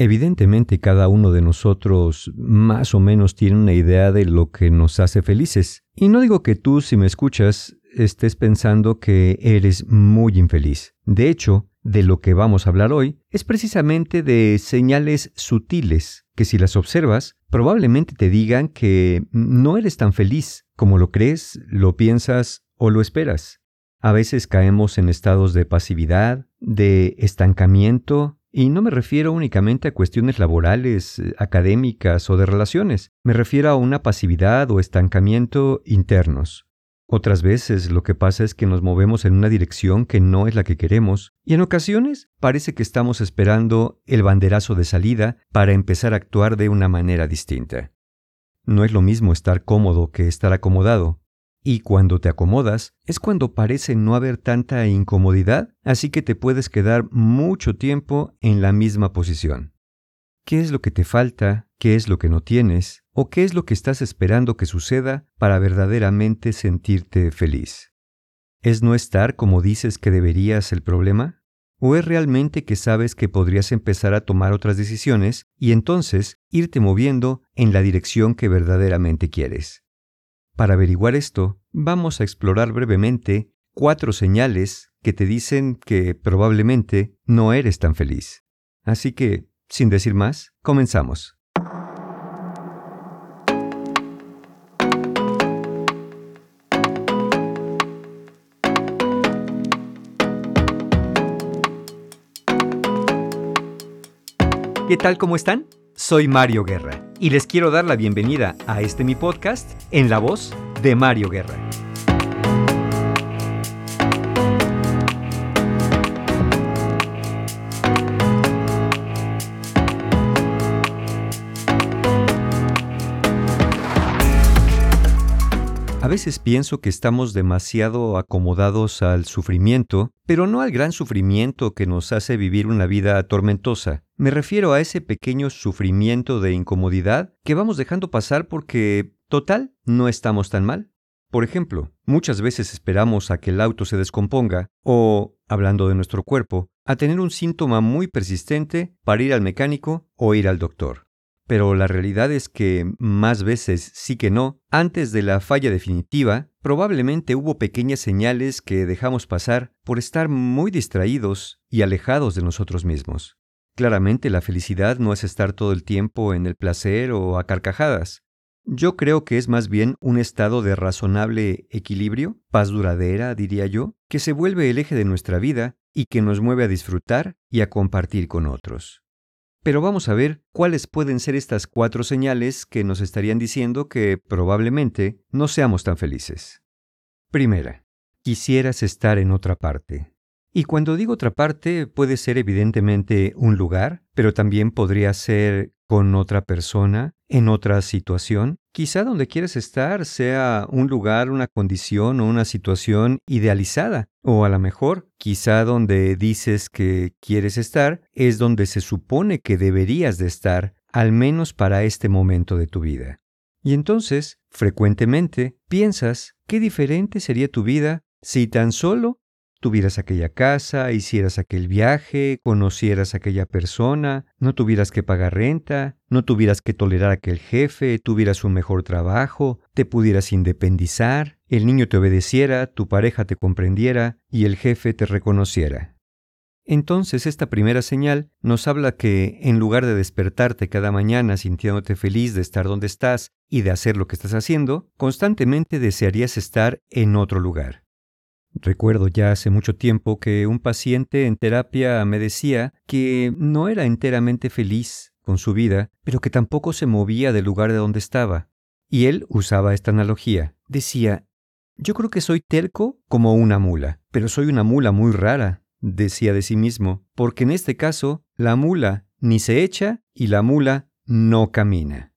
Evidentemente cada uno de nosotros más o menos tiene una idea de lo que nos hace felices. Y no digo que tú, si me escuchas, estés pensando que eres muy infeliz. De hecho, de lo que vamos a hablar hoy es precisamente de señales sutiles que si las observas probablemente te digan que no eres tan feliz como lo crees, lo piensas o lo esperas. A veces caemos en estados de pasividad, de estancamiento, y no me refiero únicamente a cuestiones laborales, académicas o de relaciones, me refiero a una pasividad o estancamiento internos. Otras veces lo que pasa es que nos movemos en una dirección que no es la que queremos, y en ocasiones parece que estamos esperando el banderazo de salida para empezar a actuar de una manera distinta. No es lo mismo estar cómodo que estar acomodado, y cuando te acomodas es cuando parece no haber tanta incomodidad, así que te puedes quedar mucho tiempo en la misma posición. ¿Qué es lo que te falta? ¿Qué es lo que no tienes? ¿O qué es lo que estás esperando que suceda para verdaderamente sentirte feliz? ¿Es no estar como dices que deberías el problema? ¿O es realmente que sabes que podrías empezar a tomar otras decisiones y entonces irte moviendo en la dirección que verdaderamente quieres? Para averiguar esto, vamos a explorar brevemente cuatro señales que te dicen que probablemente no eres tan feliz. Así que sin decir más, comenzamos. ¿Qué tal? ¿Cómo están? Soy Mario Guerra y les quiero dar la bienvenida a este mi podcast en la voz de Mario Guerra. A veces pienso que estamos demasiado acomodados al sufrimiento, pero no al gran sufrimiento que nos hace vivir una vida tormentosa. Me refiero a ese pequeño sufrimiento de incomodidad que vamos dejando pasar porque, total, no estamos tan mal. Por ejemplo, muchas veces esperamos a que el auto se descomponga o, hablando de nuestro cuerpo, a tener un síntoma muy persistente para ir al mecánico o ir al doctor pero la realidad es que, más veces sí que no, antes de la falla definitiva, probablemente hubo pequeñas señales que dejamos pasar por estar muy distraídos y alejados de nosotros mismos. Claramente la felicidad no es estar todo el tiempo en el placer o a carcajadas. Yo creo que es más bien un estado de razonable equilibrio, paz duradera, diría yo, que se vuelve el eje de nuestra vida y que nos mueve a disfrutar y a compartir con otros. Pero vamos a ver cuáles pueden ser estas cuatro señales que nos estarían diciendo que probablemente no seamos tan felices. Primera, quisieras estar en otra parte. Y cuando digo otra parte puede ser evidentemente un lugar, pero también podría ser con otra persona, en otra situación. Quizá donde quieres estar sea un lugar, una condición o una situación idealizada. O a lo mejor, quizá donde dices que quieres estar es donde se supone que deberías de estar, al menos para este momento de tu vida. Y entonces, frecuentemente, piensas qué diferente sería tu vida si tan solo tuvieras aquella casa, hicieras aquel viaje, conocieras aquella persona, no tuvieras que pagar renta, no tuvieras que tolerar a aquel jefe, tuvieras un mejor trabajo, te pudieras independizar, el niño te obedeciera, tu pareja te comprendiera y el jefe te reconociera. Entonces esta primera señal nos habla que, en lugar de despertarte cada mañana sintiéndote feliz de estar donde estás y de hacer lo que estás haciendo, constantemente desearías estar en otro lugar. Recuerdo ya hace mucho tiempo que un paciente en terapia me decía que no era enteramente feliz con su vida, pero que tampoco se movía del lugar de donde estaba. Y él usaba esta analogía. Decía, yo creo que soy terco como una mula, pero soy una mula muy rara, decía de sí mismo, porque en este caso la mula ni se echa y la mula no camina.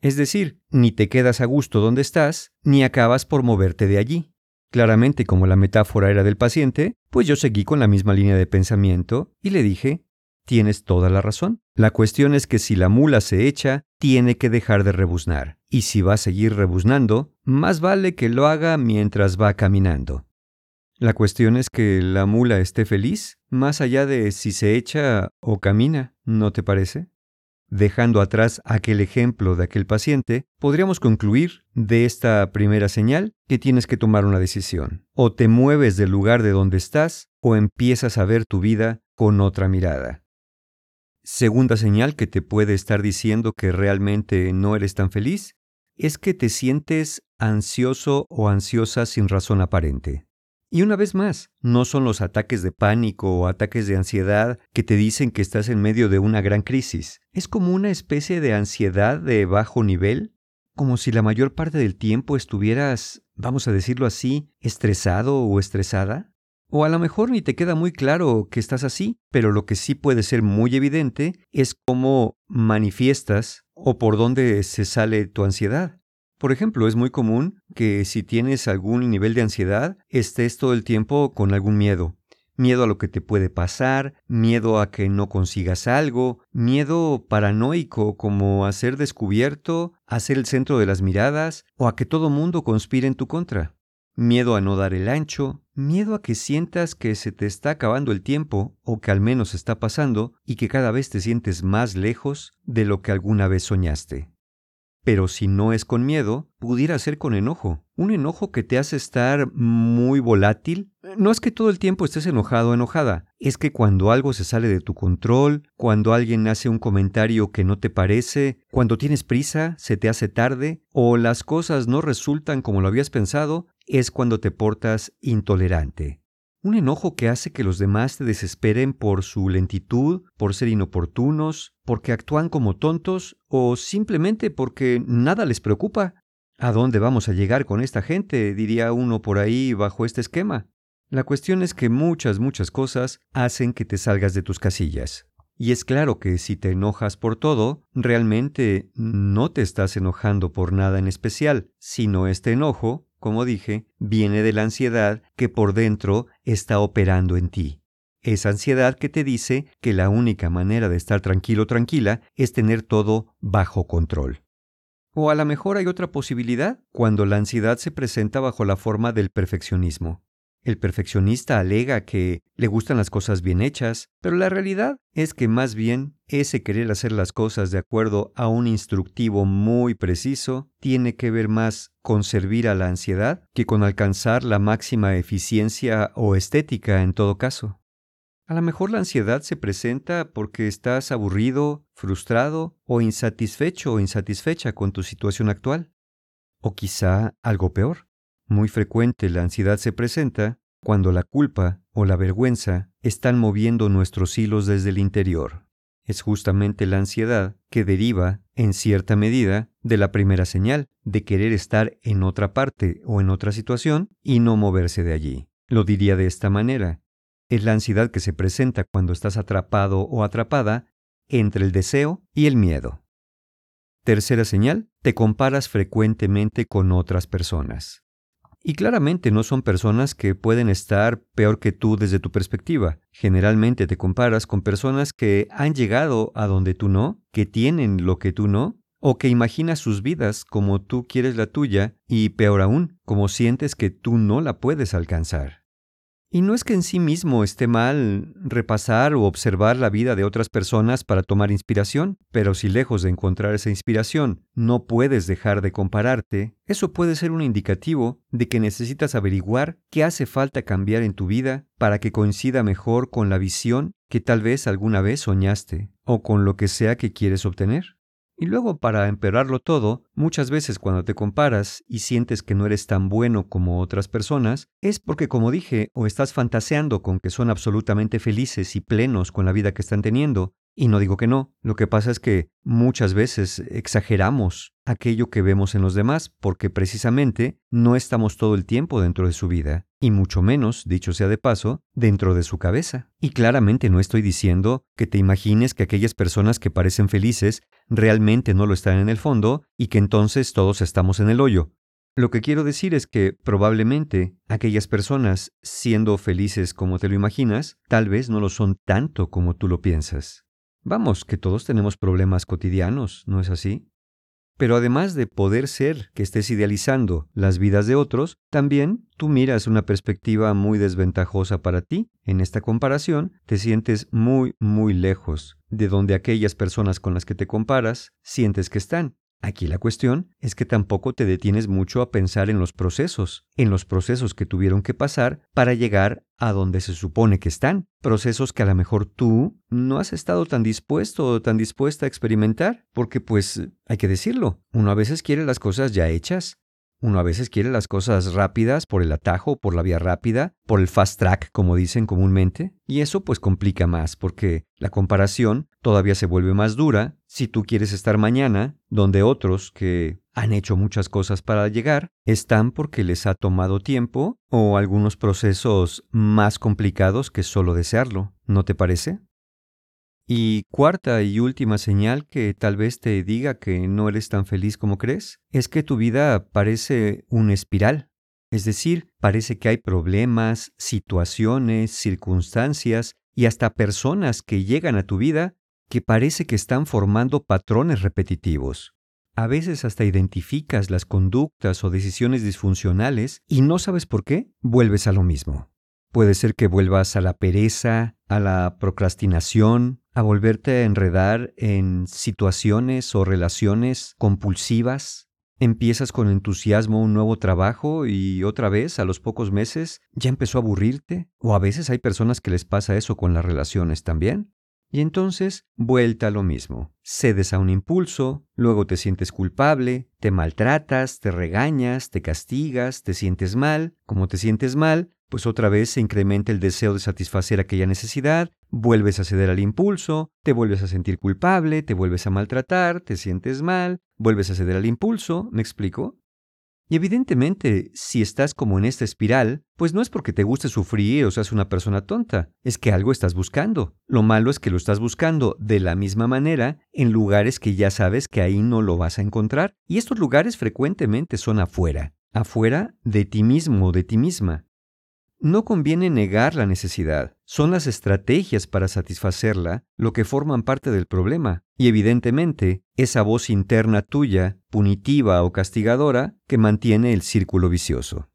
Es decir, ni te quedas a gusto donde estás, ni acabas por moverte de allí. Claramente, como la metáfora era del paciente, pues yo seguí con la misma línea de pensamiento y le dije, tienes toda la razón. La cuestión es que si la mula se echa, tiene que dejar de rebuznar. Y si va a seguir rebuznando, más vale que lo haga mientras va caminando. La cuestión es que la mula esté feliz, más allá de si se echa o camina. ¿no te parece? Dejando atrás aquel ejemplo de aquel paciente, podríamos concluir de esta primera señal que tienes que tomar una decisión. O te mueves del lugar de donde estás o empiezas a ver tu vida con otra mirada. Segunda señal que te puede estar diciendo que realmente no eres tan feliz es que te sientes ansioso o ansiosa sin razón aparente. Y una vez más, no son los ataques de pánico o ataques de ansiedad que te dicen que estás en medio de una gran crisis. Es como una especie de ansiedad de bajo nivel, como si la mayor parte del tiempo estuvieras, vamos a decirlo así, estresado o estresada. O a lo mejor ni te queda muy claro que estás así, pero lo que sí puede ser muy evidente es cómo manifiestas o por dónde se sale tu ansiedad. Por ejemplo, es muy común que si tienes algún nivel de ansiedad, estés todo el tiempo con algún miedo. Miedo a lo que te puede pasar, miedo a que no consigas algo, miedo paranoico como a ser descubierto, a ser el centro de las miradas o a que todo mundo conspire en tu contra. Miedo a no dar el ancho, miedo a que sientas que se te está acabando el tiempo o que al menos está pasando y que cada vez te sientes más lejos de lo que alguna vez soñaste. Pero si no es con miedo, pudiera ser con enojo. Un enojo que te hace estar muy volátil. No es que todo el tiempo estés enojado o enojada, es que cuando algo se sale de tu control, cuando alguien hace un comentario que no te parece, cuando tienes prisa, se te hace tarde, o las cosas no resultan como lo habías pensado, es cuando te portas intolerante. Un enojo que hace que los demás te desesperen por su lentitud, por ser inoportunos, porque actúan como tontos o simplemente porque nada les preocupa. ¿A dónde vamos a llegar con esta gente? diría uno por ahí bajo este esquema. La cuestión es que muchas, muchas cosas hacen que te salgas de tus casillas. Y es claro que si te enojas por todo, realmente no te estás enojando por nada en especial, sino este enojo como dije, viene de la ansiedad que por dentro está operando en ti. Esa ansiedad que te dice que la única manera de estar tranquilo tranquila es tener todo bajo control. O a lo mejor hay otra posibilidad cuando la ansiedad se presenta bajo la forma del perfeccionismo. El perfeccionista alega que le gustan las cosas bien hechas, pero la realidad es que más bien ese querer hacer las cosas de acuerdo a un instructivo muy preciso tiene que ver más con servir a la ansiedad que con alcanzar la máxima eficiencia o estética en todo caso. A lo mejor la ansiedad se presenta porque estás aburrido, frustrado o insatisfecho o insatisfecha con tu situación actual. O quizá algo peor muy frecuente la ansiedad se presenta cuando la culpa o la vergüenza están moviendo nuestros hilos desde el interior. Es justamente la ansiedad que deriva, en cierta medida, de la primera señal, de querer estar en otra parte o en otra situación y no moverse de allí. Lo diría de esta manera. Es la ansiedad que se presenta cuando estás atrapado o atrapada entre el deseo y el miedo. Tercera señal, te comparas frecuentemente con otras personas. Y claramente no son personas que pueden estar peor que tú desde tu perspectiva. Generalmente te comparas con personas que han llegado a donde tú no, que tienen lo que tú no, o que imaginas sus vidas como tú quieres la tuya, y peor aún, como sientes que tú no la puedes alcanzar. Y no es que en sí mismo esté mal repasar o observar la vida de otras personas para tomar inspiración, pero si lejos de encontrar esa inspiración no puedes dejar de compararte, eso puede ser un indicativo de que necesitas averiguar qué hace falta cambiar en tu vida para que coincida mejor con la visión que tal vez alguna vez soñaste o con lo que sea que quieres obtener. Y luego, para empeorarlo todo, muchas veces cuando te comparas y sientes que no eres tan bueno como otras personas, es porque, como dije, o estás fantaseando con que son absolutamente felices y plenos con la vida que están teniendo, y no digo que no, lo que pasa es que muchas veces exageramos aquello que vemos en los demás porque precisamente no estamos todo el tiempo dentro de su vida, y mucho menos, dicho sea de paso, dentro de su cabeza. Y claramente no estoy diciendo que te imagines que aquellas personas que parecen felices realmente no lo están en el fondo y que entonces todos estamos en el hoyo. Lo que quiero decir es que probablemente aquellas personas, siendo felices como te lo imaginas, tal vez no lo son tanto como tú lo piensas. Vamos, que todos tenemos problemas cotidianos, ¿no es así? Pero además de poder ser que estés idealizando las vidas de otros, también tú miras una perspectiva muy desventajosa para ti. En esta comparación te sientes muy, muy lejos de donde aquellas personas con las que te comparas sientes que están. Aquí la cuestión es que tampoco te detienes mucho a pensar en los procesos, en los procesos que tuvieron que pasar para llegar a donde se supone que están, procesos que a lo mejor tú no has estado tan dispuesto o tan dispuesta a experimentar, porque pues hay que decirlo, uno a veces quiere las cosas ya hechas, uno a veces quiere las cosas rápidas por el atajo, por la vía rápida, por el fast track, como dicen comúnmente, y eso pues complica más porque la comparación todavía se vuelve más dura si tú quieres estar mañana donde otros que han hecho muchas cosas para llegar están porque les ha tomado tiempo o algunos procesos más complicados que solo desearlo, ¿no te parece? Y cuarta y última señal que tal vez te diga que no eres tan feliz como crees, es que tu vida parece una espiral. Es decir, parece que hay problemas, situaciones, circunstancias y hasta personas que llegan a tu vida que parece que están formando patrones repetitivos. A veces hasta identificas las conductas o decisiones disfuncionales y no sabes por qué, vuelves a lo mismo. Puede ser que vuelvas a la pereza, a la procrastinación, a volverte a enredar en situaciones o relaciones compulsivas. Empiezas con entusiasmo un nuevo trabajo y otra vez, a los pocos meses, ya empezó a aburrirte. O a veces hay personas que les pasa eso con las relaciones también. Y entonces, vuelta a lo mismo. Cedes a un impulso, luego te sientes culpable, te maltratas, te regañas, te castigas, te sientes mal. Como te sientes mal, pues otra vez se incrementa el deseo de satisfacer aquella necesidad, vuelves a ceder al impulso, te vuelves a sentir culpable, te vuelves a maltratar, te sientes mal, vuelves a ceder al impulso, ¿me explico? Y evidentemente, si estás como en esta espiral, pues no es porque te guste sufrir o seas una persona tonta, es que algo estás buscando. Lo malo es que lo estás buscando de la misma manera en lugares que ya sabes que ahí no lo vas a encontrar, y estos lugares frecuentemente son afuera, afuera de ti mismo o de ti misma. No conviene negar la necesidad, son las estrategias para satisfacerla lo que forman parte del problema, y evidentemente esa voz interna tuya, punitiva o castigadora, que mantiene el círculo vicioso.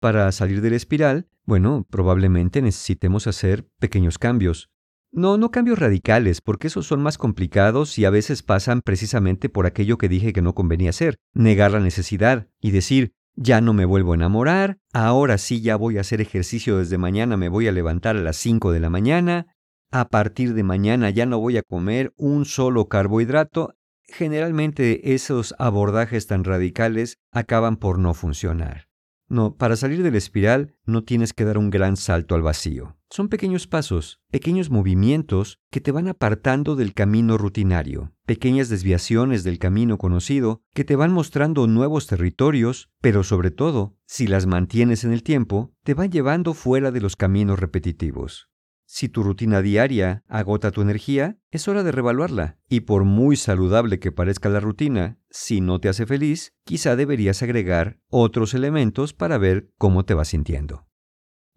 Para salir de la espiral, bueno, probablemente necesitemos hacer pequeños cambios. No, no cambios radicales, porque esos son más complicados y a veces pasan precisamente por aquello que dije que no convenía hacer, negar la necesidad y decir, ya no me vuelvo a enamorar, ahora sí ya voy a hacer ejercicio desde mañana, me voy a levantar a las 5 de la mañana, a partir de mañana ya no voy a comer un solo carbohidrato. Generalmente esos abordajes tan radicales acaban por no funcionar. No, para salir de la espiral no tienes que dar un gran salto al vacío. Son pequeños pasos, pequeños movimientos que te van apartando del camino rutinario, pequeñas desviaciones del camino conocido que te van mostrando nuevos territorios, pero sobre todo, si las mantienes en el tiempo, te van llevando fuera de los caminos repetitivos. Si tu rutina diaria agota tu energía, es hora de revaluarla. Y por muy saludable que parezca la rutina, si no te hace feliz, quizá deberías agregar otros elementos para ver cómo te vas sintiendo.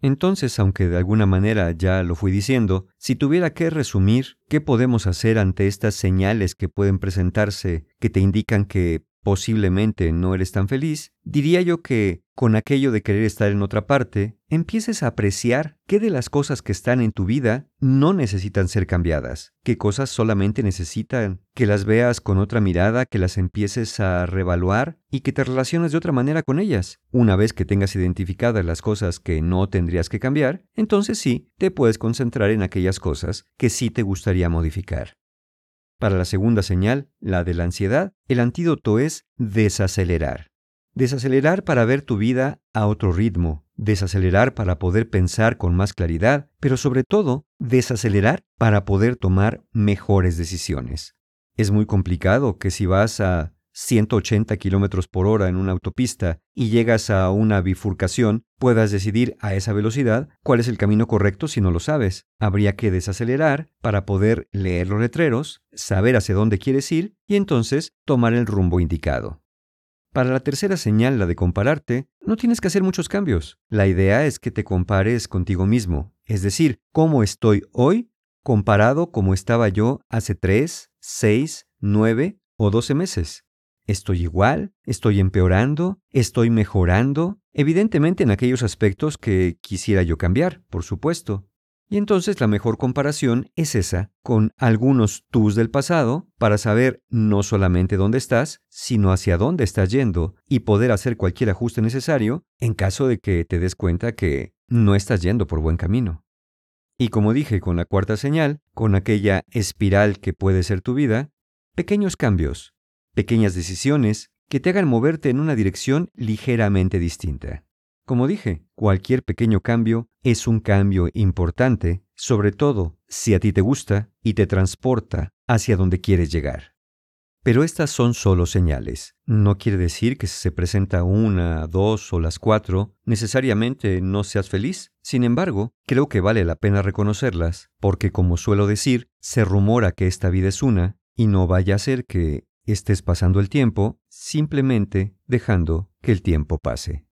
Entonces, aunque de alguna manera ya lo fui diciendo, si tuviera que resumir qué podemos hacer ante estas señales que pueden presentarse que te indican que posiblemente no eres tan feliz, diría yo que, con aquello de querer estar en otra parte, empieces a apreciar qué de las cosas que están en tu vida no necesitan ser cambiadas, qué cosas solamente necesitan que las veas con otra mirada, que las empieces a revaluar y que te relaciones de otra manera con ellas. Una vez que tengas identificadas las cosas que no tendrías que cambiar, entonces sí, te puedes concentrar en aquellas cosas que sí te gustaría modificar. Para la segunda señal, la de la ansiedad, el antídoto es desacelerar. Desacelerar para ver tu vida a otro ritmo, desacelerar para poder pensar con más claridad, pero sobre todo, desacelerar para poder tomar mejores decisiones. Es muy complicado que si vas a 180 kilómetros por hora en una autopista y llegas a una bifurcación, puedas decidir a esa velocidad cuál es el camino correcto si no lo sabes. Habría que desacelerar para poder leer los letreros, saber hacia dónde quieres ir y entonces tomar el rumbo indicado. Para la tercera señal, la de compararte, no tienes que hacer muchos cambios. La idea es que te compares contigo mismo, es decir, cómo estoy hoy comparado como estaba yo hace 3, 6, 9 o 12 meses. ¿Estoy igual? ¿Estoy empeorando? ¿Estoy mejorando? Evidentemente en aquellos aspectos que quisiera yo cambiar, por supuesto. Y entonces la mejor comparación es esa, con algunos tus del pasado, para saber no solamente dónde estás, sino hacia dónde estás yendo y poder hacer cualquier ajuste necesario en caso de que te des cuenta que no estás yendo por buen camino. Y como dije con la cuarta señal, con aquella espiral que puede ser tu vida, pequeños cambios, pequeñas decisiones que te hagan moverte en una dirección ligeramente distinta. Como dije, cualquier pequeño cambio es un cambio importante, sobre todo si a ti te gusta y te transporta hacia donde quieres llegar. Pero estas son solo señales. No quiere decir que si se presenta una, dos o las cuatro, necesariamente no seas feliz. Sin embargo, creo que vale la pena reconocerlas, porque como suelo decir, se rumora que esta vida es una, y no vaya a ser que estés pasando el tiempo simplemente dejando que el tiempo pase.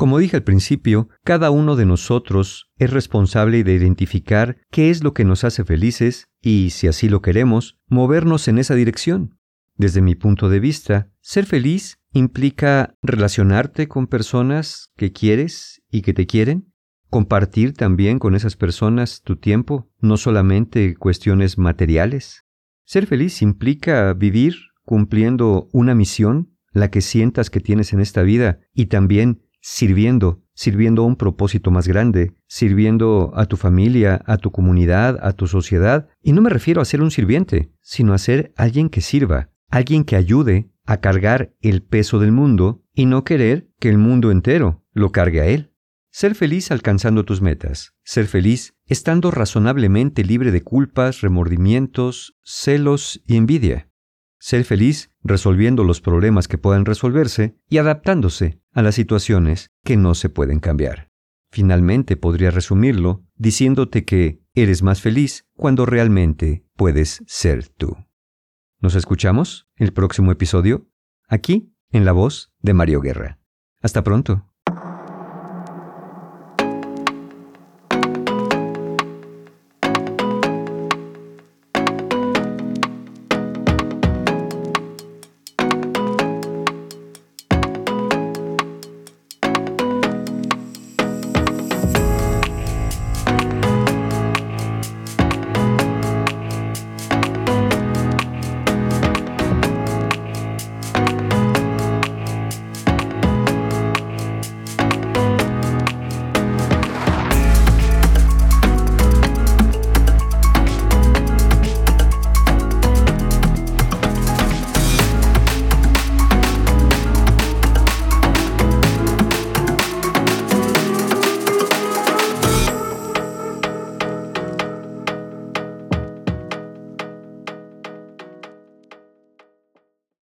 Como dije al principio, cada uno de nosotros es responsable de identificar qué es lo que nos hace felices y, si así lo queremos, movernos en esa dirección. Desde mi punto de vista, ser feliz implica relacionarte con personas que quieres y que te quieren, compartir también con esas personas tu tiempo, no solamente cuestiones materiales. Ser feliz implica vivir cumpliendo una misión, la que sientas que tienes en esta vida, y también sirviendo, sirviendo a un propósito más grande, sirviendo a tu familia, a tu comunidad, a tu sociedad. Y no me refiero a ser un sirviente, sino a ser alguien que sirva, alguien que ayude a cargar el peso del mundo y no querer que el mundo entero lo cargue a él. Ser feliz alcanzando tus metas. Ser feliz estando razonablemente libre de culpas, remordimientos, celos y envidia. Ser feliz resolviendo los problemas que puedan resolverse y adaptándose a las situaciones que no se pueden cambiar. Finalmente podría resumirlo diciéndote que eres más feliz cuando realmente puedes ser tú. Nos escuchamos el próximo episodio aquí en la voz de Mario Guerra. Hasta pronto.